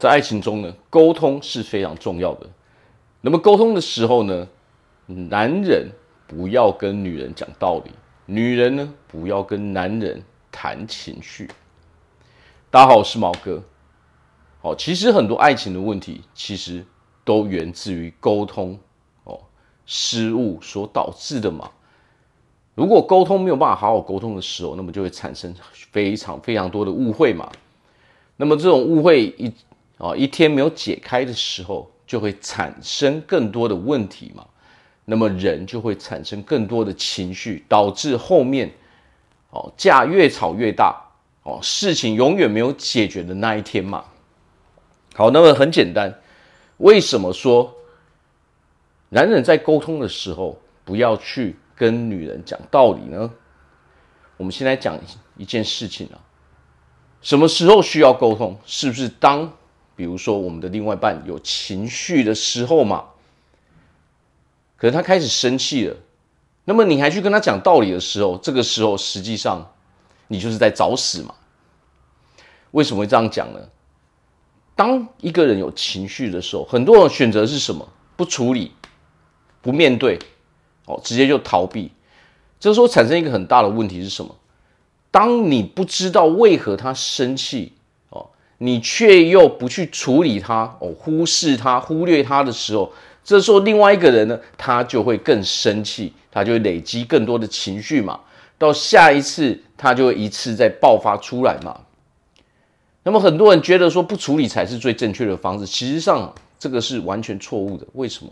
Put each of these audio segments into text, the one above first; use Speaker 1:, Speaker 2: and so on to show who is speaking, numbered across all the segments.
Speaker 1: 在爱情中呢，沟通是非常重要的。那么沟通的时候呢，男人不要跟女人讲道理，女人呢不要跟男人谈情绪。大家好，我是毛哥。哦，其实很多爱情的问题，其实都源自于沟通哦失误所导致的嘛。如果沟通没有办法好好沟通的时候，那么就会产生非常非常多的误会嘛。那么这种误会一啊，一天没有解开的时候，就会产生更多的问题嘛。那么人就会产生更多的情绪，导致后面哦架越吵越大哦，事情永远没有解决的那一天嘛。好，那么很简单，为什么说男人在沟通的时候不要去跟女人讲道理呢？我们先来讲一件事情啊，什么时候需要沟通？是不是当？比如说，我们的另外一半有情绪的时候嘛，可能他开始生气了，那么你还去跟他讲道理的时候，这个时候实际上你就是在找死嘛。为什么会这样讲呢？当一个人有情绪的时候，很多人选择是什么？不处理，不面对，哦，直接就逃避。这时候产生一个很大的问题是什么？当你不知道为何他生气。你却又不去处理他，哦，忽视他，忽略他的时候，这时候另外一个人呢，他就会更生气，他就会累积更多的情绪嘛。到下一次，他就会一次再爆发出来嘛。那么很多人觉得说不处理才是最正确的方式，其实上这个是完全错误的。为什么？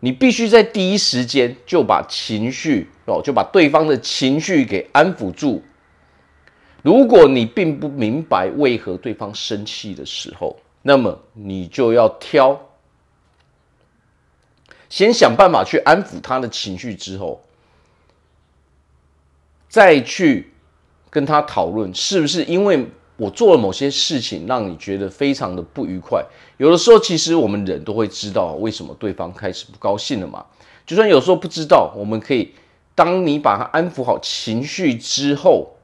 Speaker 1: 你必须在第一时间就把情绪哦，就把对方的情绪给安抚住。如果你并不明白为何对方生气的时候，那么你就要挑，先想办法去安抚他的情绪，之后再去跟他讨论，是不是因为我做了某些事情让你觉得非常的不愉快？有的时候，其实我们人都会知道为什么对方开始不高兴了嘛。就算有时候不知道，我们可以，当你把他安抚好情绪之后。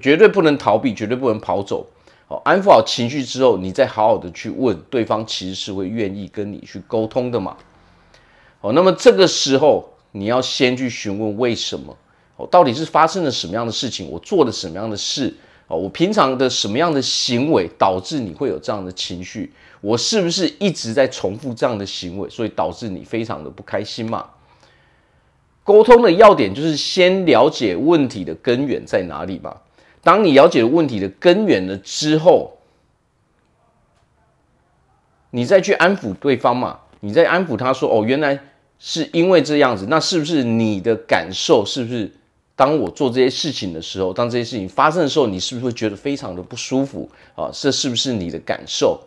Speaker 1: 绝对不能逃避，绝对不能跑走。好，安抚好情绪之后，你再好好的去问对方，其实是会愿意跟你去沟通的嘛。好，那么这个时候你要先去询问为什么？哦，到底是发生了什么样的事情？我做了什么样的事？哦，我平常的什么样的行为导致你会有这样的情绪？我是不是一直在重复这样的行为，所以导致你非常的不开心嘛？沟通的要点就是先了解问题的根源在哪里嘛。当你了解了问题的根源了之后，你再去安抚对方嘛，你再安抚他说：“哦，原来是因为这样子。”那是不是你的感受？是不是当我做这些事情的时候，当这些事情发生的时候，你是不是会觉得非常的不舒服啊？这是不是你的感受？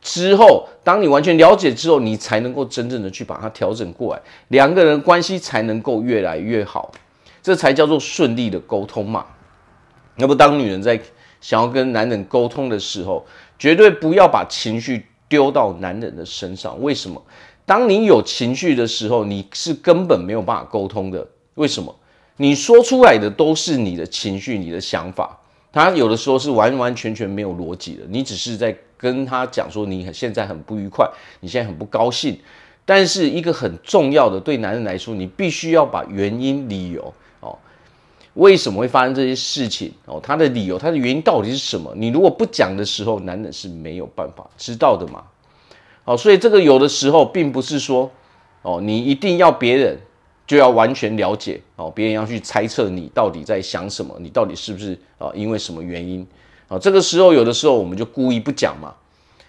Speaker 1: 之后，当你完全了解之后，你才能够真正的去把它调整过来，两个人关系才能够越来越好，这才叫做顺利的沟通嘛。那么，当女人在想要跟男人沟通的时候，绝对不要把情绪丢到男人的身上。为什么？当你有情绪的时候，你是根本没有办法沟通的。为什么？你说出来的都是你的情绪、你的想法，他有的时候是完完全全没有逻辑的。你只是在跟他讲说你现在很不愉快，你现在很不高兴。但是一个很重要的，对男人来说，你必须要把原因、理由。为什么会发生这些事情？哦，他的理由，他的原因到底是什么？你如果不讲的时候，男人是没有办法知道的嘛。好，所以这个有的时候并不是说，哦，你一定要别人就要完全了解，哦，别人要去猜测你到底在想什么，你到底是不是啊？因为什么原因？啊，这个时候有的时候我们就故意不讲嘛。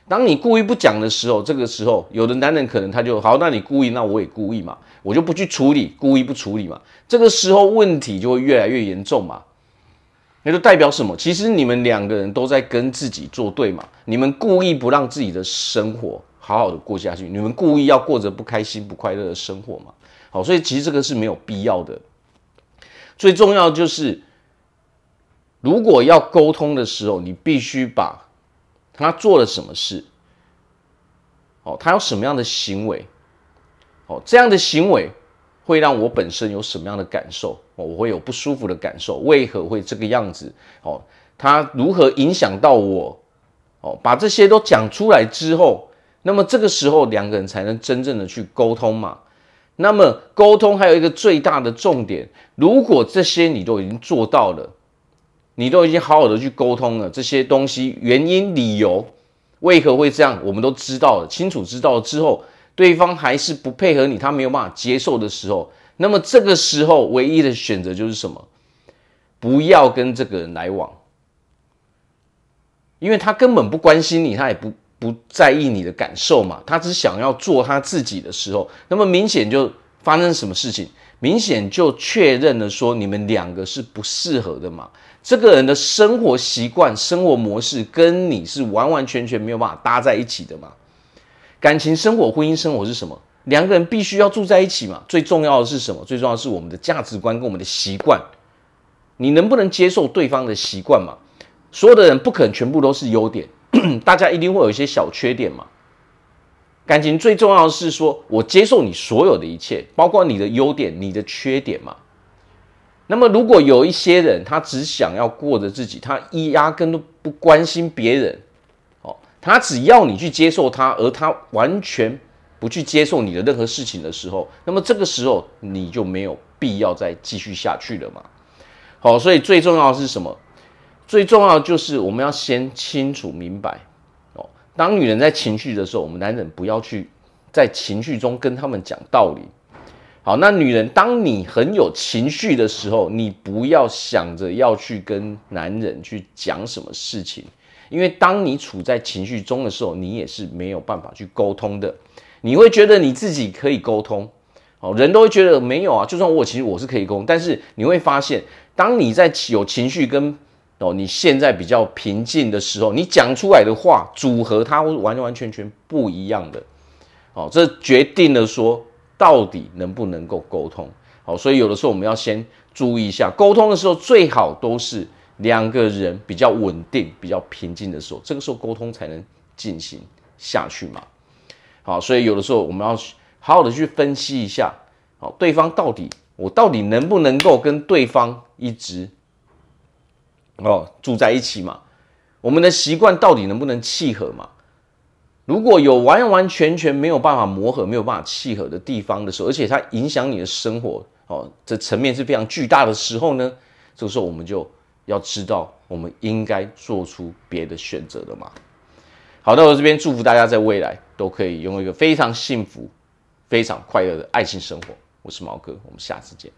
Speaker 1: 当你故意不讲的时候，这个时候有的男人可能他就好，那你故意，那我也故意嘛，我就不去处理，故意不处理嘛，这个时候问题就会越来越严重嘛。那就代表什么？其实你们两个人都在跟自己作对嘛，你们故意不让自己的生活好好的过下去，你们故意要过着不开心、不快乐的生活嘛。好，所以其实这个是没有必要的。最重要就是，如果要沟通的时候，你必须把。他做了什么事？哦，他有什么样的行为？哦，这样的行为会让我本身有什么样的感受？哦，我会有不舒服的感受。为何会这个样子？哦，他如何影响到我？哦，把这些都讲出来之后，那么这个时候两个人才能真正的去沟通嘛。那么沟通还有一个最大的重点，如果这些你都已经做到了，你都已经好好的去沟通了，这些东西原因理由为何会这样，我们都知道了，清楚知道了之后，对方还是不配合你，他没有办法接受的时候，那么这个时候唯一的选择就是什么？不要跟这个人来往，因为他根本不关心你，他也不。不在意你的感受嘛？他只想要做他自己的时候，那么明显就发生什么事情？明显就确认了说你们两个是不适合的嘛？这个人的生活习惯、生活模式跟你是完完全全没有办法搭在一起的嘛？感情生活、婚姻生活是什么？两个人必须要住在一起嘛？最重要的是什么？最重要是我们的价值观跟我们的习惯，你能不能接受对方的习惯嘛？所有的人不可能全部都是优点。大家一定会有一些小缺点嘛。感情最重要的是说，我接受你所有的一切，包括你的优点、你的缺点嘛。那么，如果有一些人他只想要过着自己，他一压根都不关心别人，哦，他只要你去接受他，而他完全不去接受你的任何事情的时候，那么这个时候你就没有必要再继续下去了嘛。好，所以最重要的是什么？最重要的就是我们要先清楚明白。当女人在情绪的时候，我们男人不要去在情绪中跟他们讲道理。好，那女人，当你很有情绪的时候，你不要想着要去跟男人去讲什么事情，因为当你处在情绪中的时候，你也是没有办法去沟通的。你会觉得你自己可以沟通，哦，人都会觉得没有啊。就算我其实我是可以沟通，但是你会发现，当你在有情绪跟哦，你现在比较平静的时候，你讲出来的话组合，它会完完全全不一样的。哦，这决定了说到底能不能够沟通。好，所以有的时候我们要先注意一下，沟通的时候最好都是两个人比较稳定、比较平静的时候，这个时候沟通才能进行下去嘛。好，所以有的时候我们要好好的去分析一下，好，对方到底我到底能不能够跟对方一直。哦，住在一起嘛，我们的习惯到底能不能契合嘛？如果有完完全全没有办法磨合、没有办法契合的地方的时候，而且它影响你的生活，哦，这层面是非常巨大的时候呢，这个时候我们就要知道，我们应该做出别的选择的嘛。好，那我这边祝福大家在未来都可以拥有一个非常幸福、非常快乐的爱情生活。我是毛哥，我们下次见。